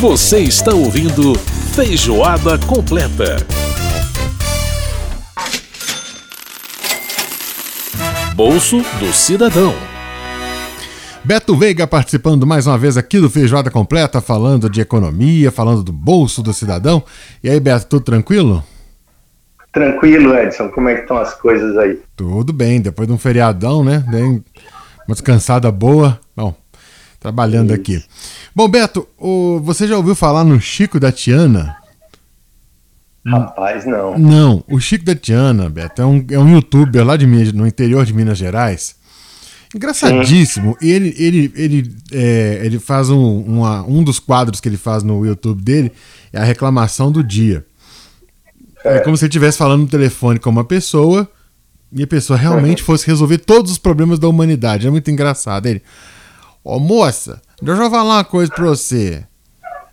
Você está ouvindo Feijoada Completa. Bolso do Cidadão. Beto Veiga participando mais uma vez aqui do Feijoada Completa, falando de economia, falando do bolso do cidadão. E aí, Beto, tudo tranquilo? Tranquilo, Edson. Como é que estão as coisas aí? Tudo bem, depois de um feriadão, né? Bem, uma descansada boa. Bom, trabalhando Isso. aqui. Bom, Beto, o, você já ouviu falar no Chico da Tiana? Rapaz, não. Não, o Chico da Tiana, Beto, é um, é um youtuber lá de no interior de Minas Gerais. Engraçadíssimo. Ele, ele, ele, é, ele faz um, uma, um dos quadros que ele faz no YouTube dele é a reclamação do dia. É, é como se ele estivesse falando no telefone com uma pessoa e a pessoa realmente uhum. fosse resolver todos os problemas da humanidade. É muito engraçado. Ele, ô oh, moça, deixa eu falar uma coisa pra você.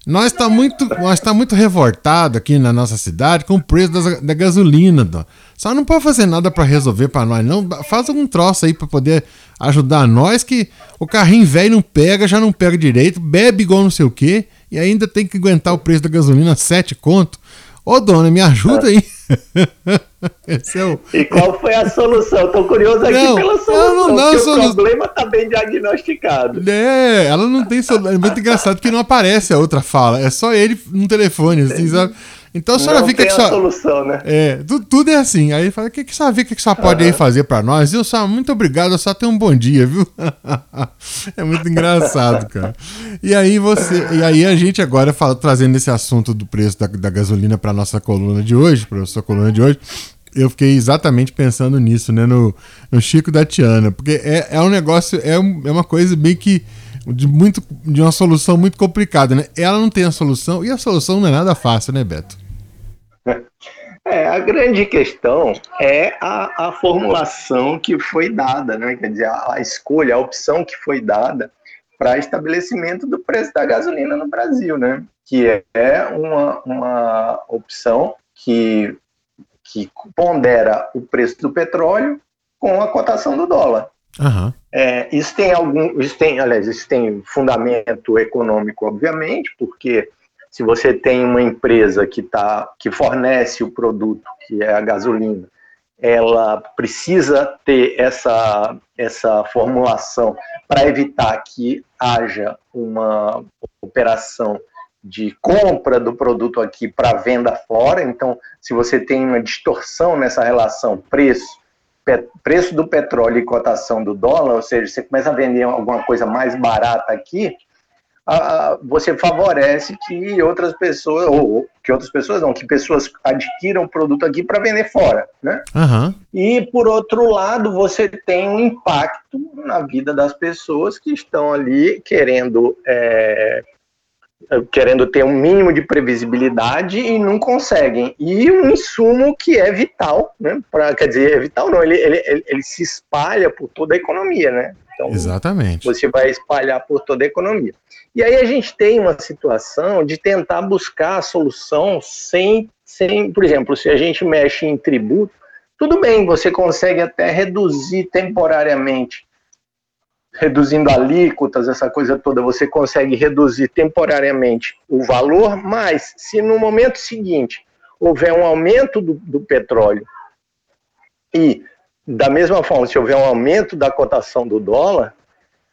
Nós está muito, nós tá muito revoltado aqui na nossa cidade com o preço da, da gasolina. Dó. Só não pode fazer nada para resolver para nós, não. Faz algum troço aí para poder ajudar nós que o carrinho velho não pega, já não pega direito, bebe igual não sei o quê e ainda tem que aguentar o preço da gasolina sete conto. Ô dona, me ajuda aí. Esse é o... E qual foi a solução? Estou curioso aqui não, pela solução. Não, não, solu... O problema está bem diagnosticado. É, ela não tem solução. É muito engraçado que não aparece a outra fala. É só ele no telefone, assim, sabe? Então a senhora não fica que só. solução, né? É, tudo, tudo, é assim. Aí fala, o que, que a senhora vê, o que, que a senhora pode uhum. aí fazer para nós? Eu só, muito obrigado, eu só tenho um bom dia, viu? é muito engraçado, cara. E aí você. E aí a gente agora fala, trazendo esse assunto do preço da, da gasolina para nossa coluna de hoje, para sua coluna de hoje eu fiquei exatamente pensando nisso, né? No, no Chico da Tiana. Porque é, é um negócio, é, um, é uma coisa bem que. De, muito, de uma solução muito complicada, né? Ela não tem a solução, e a solução não é nada fácil, né, Beto? É, a grande questão é a, a formulação que foi dada, né? Quer dizer, a, a escolha, a opção que foi dada para estabelecimento do preço da gasolina no Brasil, né? Que é uma, uma opção que que pondera o preço do petróleo com a cotação do dólar. Uhum. É, isso tem algum, isso tem, aliás, isso tem fundamento econômico, obviamente, porque se você tem uma empresa que tá, que fornece o produto, que é a gasolina, ela precisa ter essa, essa formulação para evitar que haja uma operação de compra do produto aqui para venda fora. Então, se você tem uma distorção nessa relação preço, preço do petróleo e cotação do dólar, ou seja, você começa a vender alguma coisa mais barata aqui, você favorece que outras pessoas, ou que outras pessoas não, que pessoas adquiram o produto aqui para vender fora, né? Uhum. E por outro lado, você tem um impacto na vida das pessoas que estão ali querendo é, querendo ter um mínimo de previsibilidade e não conseguem. E um insumo que é vital, né? Pra, quer dizer, é vital não, ele, ele, ele, ele se espalha por toda a economia, né? Então, Exatamente. Você vai espalhar por toda a economia. E aí a gente tem uma situação de tentar buscar a solução sem, sem, por exemplo, se a gente mexe em tributo, tudo bem, você consegue até reduzir temporariamente reduzindo alíquotas, essa coisa toda, você consegue reduzir temporariamente o valor, mas se no momento seguinte houver um aumento do, do petróleo e, da mesma forma, se houver um aumento da cotação do dólar,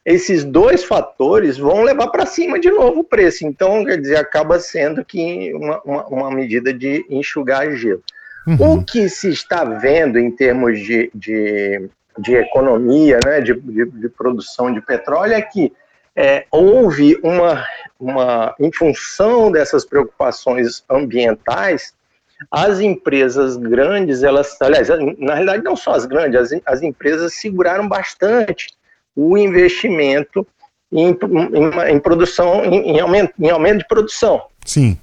esses dois fatores vão levar para cima de novo o preço. Então, quer dizer, acaba sendo que uma, uma, uma medida de enxugar gelo. Uhum. O que se está vendo em termos de, de de economia, né, de, de, de produção de petróleo, é que é, houve uma, uma, em função dessas preocupações ambientais, as empresas grandes, elas, aliás, na realidade não só as grandes, as, as empresas seguraram bastante o investimento em, em, em produção, em, em, aumento, em aumento de produção. Sim.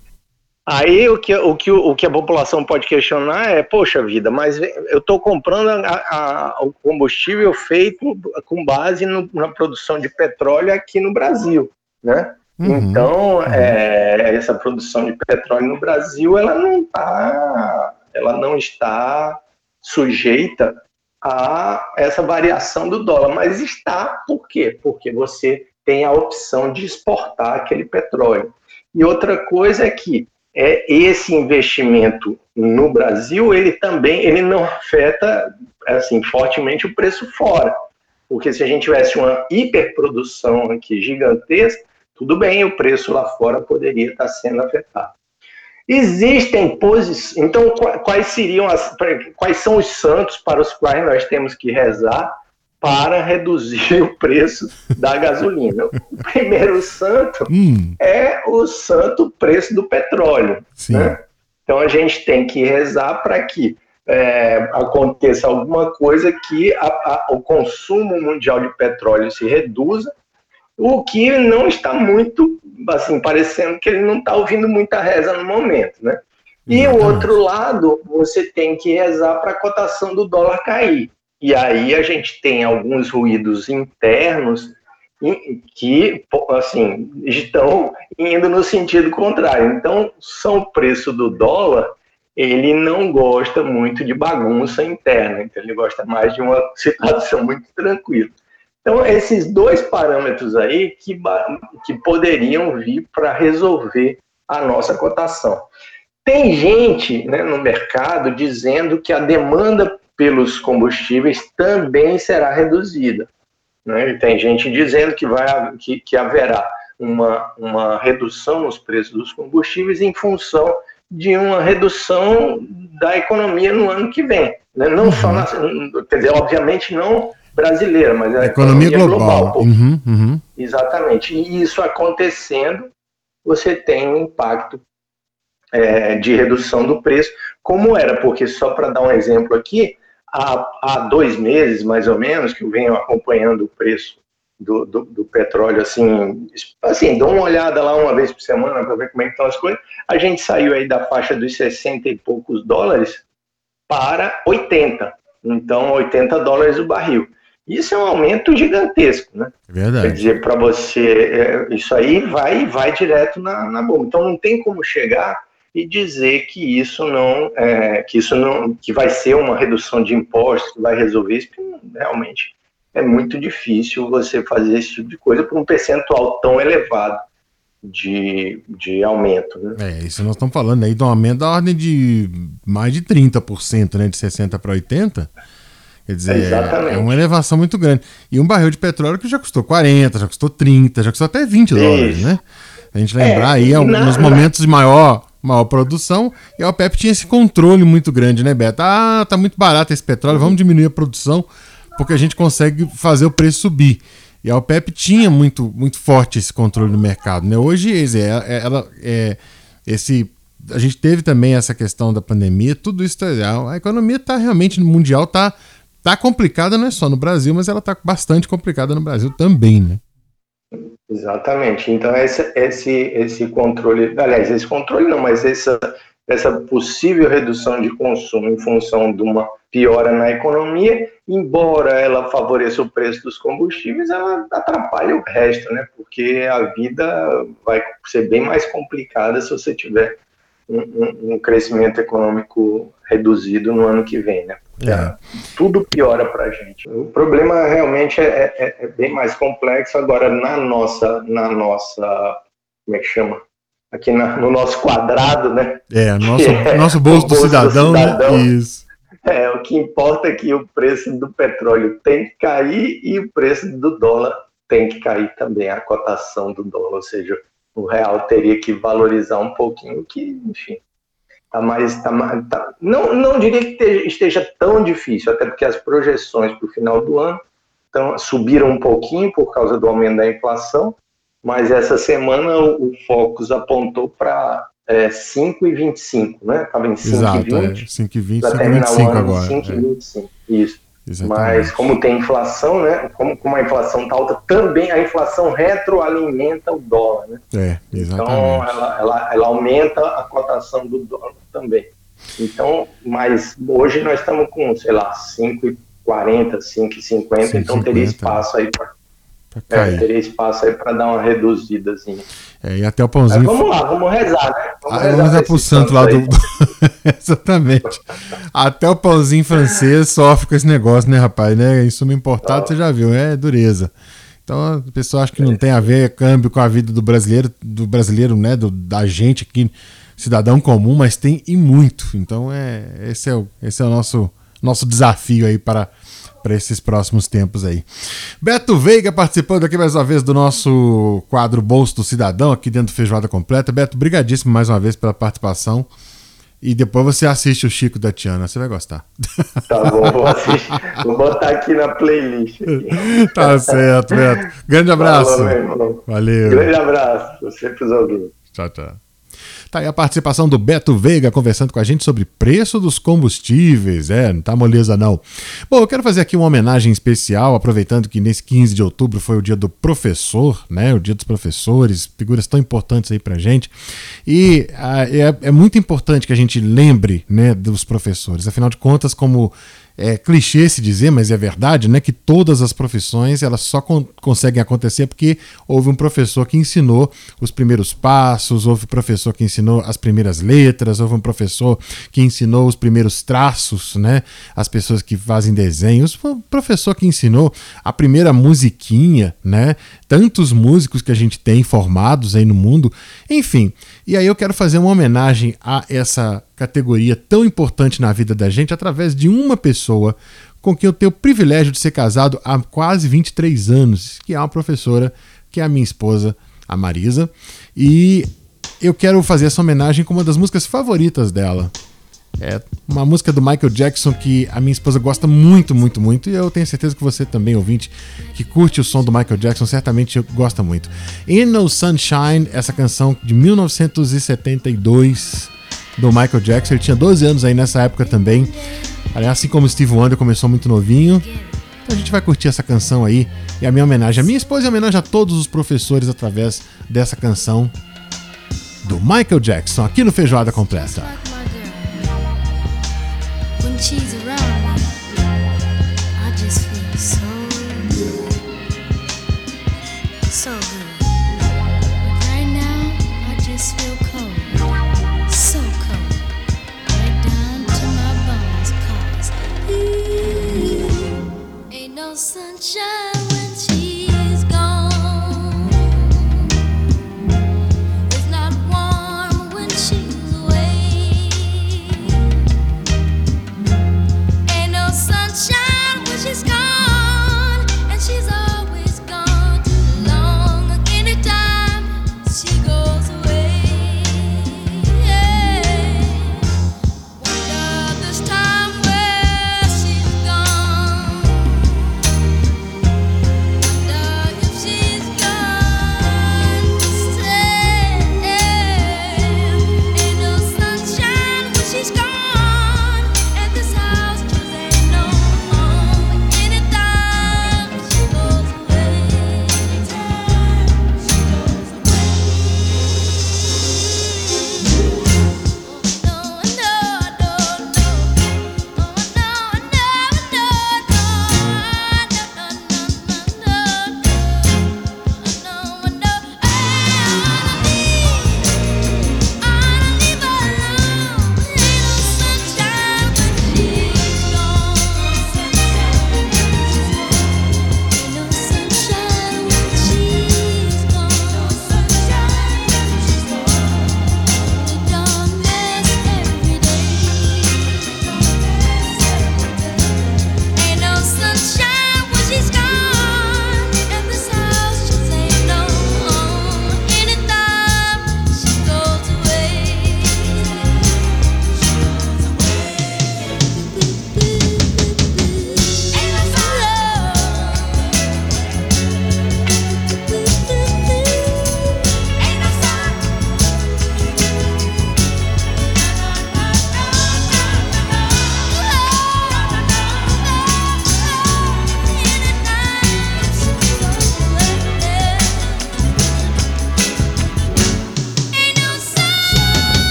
Aí o que, o, que, o que a população pode questionar é, poxa vida, mas eu estou comprando a, a, o combustível feito com base no, na produção de petróleo aqui no Brasil, né? Uhum, então, uhum. É, essa produção de petróleo no Brasil, ela não tá, ela não está sujeita a essa variação do dólar, mas está por quê? Porque você tem a opção de exportar aquele petróleo. E outra coisa é que é, esse investimento no Brasil, ele também ele não afeta assim fortemente o preço fora. Porque se a gente tivesse uma hiperprodução aqui gigantesca, tudo bem, o preço lá fora poderia estar sendo afetado. Existem posições. Então, quais seriam as. Quais são os santos para os quais nós temos que rezar para reduzir o preço da gasolina? O primeiro santo hum. é o santo preço do petróleo. Né? Então, a gente tem que rezar para que é, aconteça alguma coisa que a, a, o consumo mundial de petróleo se reduza, o que não está muito, assim, parecendo que ele não está ouvindo muita reza no momento, né? E o outro lado, você tem que rezar para a cotação do dólar cair. E aí a gente tem alguns ruídos internos que, assim, estão indo no sentido contrário. Então, são o preço do dólar ele não gosta muito de bagunça interna, então ele gosta mais de uma situação muito tranquila. Então, esses dois parâmetros aí que, que poderiam vir para resolver a nossa cotação. Tem gente né, no mercado dizendo que a demanda pelos combustíveis também será reduzida. Né? E tem gente dizendo que, vai, que, que haverá uma, uma redução nos preços dos combustíveis em função de uma redução da economia no ano que vem. Né? Não uhum. só, na, quer dizer, obviamente não brasileira, mas a economia, economia global. global uhum, uhum. Exatamente. E isso acontecendo, você tem um impacto é, de redução do preço, como era, porque só para dar um exemplo aqui, há, há dois meses, mais ou menos, que eu venho acompanhando o preço do, do, do, petróleo, assim, assim, dou uma olhada lá uma vez por semana para ver como é que estão as coisas. A gente saiu aí da faixa dos 60 e poucos dólares para 80. Então, 80 dólares o barril. Isso é um aumento gigantesco, né? É verdade. Quer dizer, para você, é, isso aí vai vai direto na, na bomba. Então, não tem como chegar e dizer que isso não, é, que isso não, que vai ser uma redução de impostos, que vai resolver isso, realmente é muito difícil você fazer esse tipo de coisa por um percentual tão elevado de, de aumento. Né? É, isso nós estamos falando aí de um aumento da ordem de mais de 30%, né, de 60% para 80%. Quer dizer, é, é uma elevação muito grande. E um barril de petróleo que já custou 40, já custou 30, já custou até 20 dólares, né? A gente lembrar é, aí, nos momentos de maior, maior produção, e a OPEP tinha esse controle muito grande, né, Beto? Ah, tá muito barato esse petróleo, vamos diminuir a produção porque a gente consegue fazer o preço subir. E a OPEP tinha muito, muito forte esse controle no mercado. Né? Hoje, ela, ela é, esse, a gente teve também essa questão da pandemia, tudo isso. Tá, a economia está realmente mundial está tá complicada, não é só no Brasil, mas ela está bastante complicada no Brasil também. Né? Exatamente. Então, esse, esse, esse controle, aliás, esse controle não, mas essa, essa possível redução de consumo em função de uma piora na economia, embora ela favoreça o preço dos combustíveis, ela atrapalha o resto, né? Porque a vida vai ser bem mais complicada se você tiver um, um, crescimento econômico reduzido no ano que vem, né? É. Tudo piora para a gente. O problema realmente é, é, é, bem mais complexo. Agora, na nossa, na nossa, como é que chama? aqui na, no nosso quadrado, né? É, nosso, é nosso bolso, do, bolso cidadão, do cidadão. Né? Isso. É, o que importa é que o preço do petróleo tem que cair e o preço do dólar tem que cair também, a cotação do dólar, ou seja, o real teria que valorizar um pouquinho, que, enfim, tá mais, tá, tá, não, não diria que esteja tão difícil, até porque as projeções para o final do ano então, subiram um pouquinho por causa do aumento da inflação, mas essa semana o, o Focus apontou para é, 5,25, né? Estava em 5,20. 5,20, 5,25 agora. 5,25, é. isso. Exatamente. Mas como tem inflação, né? Como, como a inflação está alta, também a inflação retroalimenta o dólar, né? É, exatamente. Então ela, ela, ela aumenta a cotação do dólar também. Então, mas hoje nós estamos com, sei lá, 5,40, 5,50, então teria espaço aí para é, teria espaço aí para dar uma reduzidazinha. É, e até o pãozinho. Mas vamos lá, vamos rezar, né? Vamos ah, rezar, rezar pro santo lá do. Exatamente. Até o pãozinho francês sofre com esse negócio, né, rapaz? Né? Em suma importado, você já viu, é dureza. Então a pessoa acha que não tem a ver câmbio com a vida do brasileiro, do brasileiro, né? Do, da gente aqui, cidadão comum, mas tem e muito. Então é esse é o, esse é o nosso, nosso desafio aí para para esses próximos tempos aí. Beto Veiga participando aqui mais uma vez do nosso quadro Bolso do Cidadão, aqui dentro do Feijoada Completa. Beto, brigadíssimo mais uma vez pela participação. E depois você assiste o Chico da Tiana, você vai gostar. Tá bom, vou assistir. Vou botar aqui na playlist. tá certo, Beto. Grande abraço. Falou, Valeu. Grande abraço. Você pros ouvintes. Tchau, tchau. Tá aí a participação do Beto Veiga conversando com a gente sobre preço dos combustíveis. É, não tá moleza não. Bom, eu quero fazer aqui uma homenagem especial, aproveitando que nesse 15 de outubro foi o dia do professor, né? O dia dos professores, figuras tão importantes aí pra gente. E ah, é, é muito importante que a gente lembre, né, dos professores. Afinal de contas, como é clichê se dizer, mas é verdade, né, que todas as profissões elas só con conseguem acontecer porque houve um professor que ensinou os primeiros passos, houve um professor que ensinou as primeiras letras, houve um professor que ensinou os primeiros traços, né, as pessoas que fazem desenhos, um professor que ensinou a primeira musiquinha, né, tantos músicos que a gente tem formados aí no mundo, enfim. E aí eu quero fazer uma homenagem a essa categoria tão importante na vida da gente através de uma pessoa com quem eu tenho o privilégio de ser casado há quase 23 anos, que é uma professora, que é a minha esposa, a Marisa. E eu quero fazer essa homenagem com uma das músicas favoritas dela. É uma música do Michael Jackson que a minha esposa gosta muito, muito, muito. E eu tenho certeza que você também, ouvinte, que curte o som do Michael Jackson, certamente gosta muito. In No Sunshine, essa canção de 1972 do Michael Jackson. Ele tinha 12 anos aí nessa época também. Assim como Steve Wonder começou muito novinho. Então a gente vai curtir essa canção aí. E a minha homenagem a minha esposa e homenagem a todos os professores através dessa canção do Michael Jackson aqui no Feijoada Completa. cheese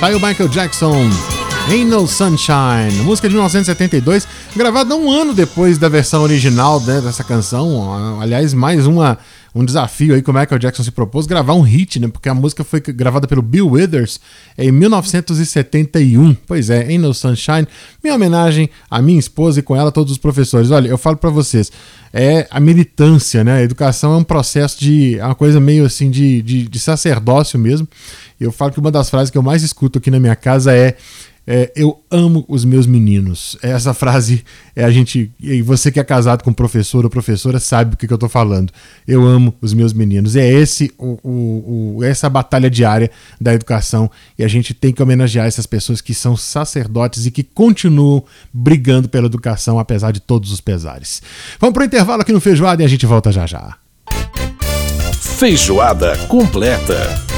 Tá aí o Michael Jackson. Ain't No Sunshine, música de 1972, gravada um ano depois da versão original né, dessa canção. Aliás, mais uma, um desafio aí que o Michael Jackson se propôs, gravar um hit, né? Porque a música foi gravada pelo Bill Withers em 1971. Pois é, Ain't No Sunshine, minha homenagem à minha esposa e com ela todos os professores. Olha, eu falo para vocês, é a militância, né? A educação é um processo de. É uma coisa meio assim de, de, de sacerdócio mesmo. Eu falo que uma das frases que eu mais escuto aqui na minha casa é é, eu amo os meus meninos. Essa frase é a gente. E você que é casado com professor ou professora sabe o que, que eu estou falando. Eu amo os meus meninos. É esse o, o, o, essa batalha diária da educação e a gente tem que homenagear essas pessoas que são sacerdotes e que continuam brigando pela educação apesar de todos os pesares. Vamos para o intervalo aqui no Feijoada e a gente volta já já. Feijoada completa.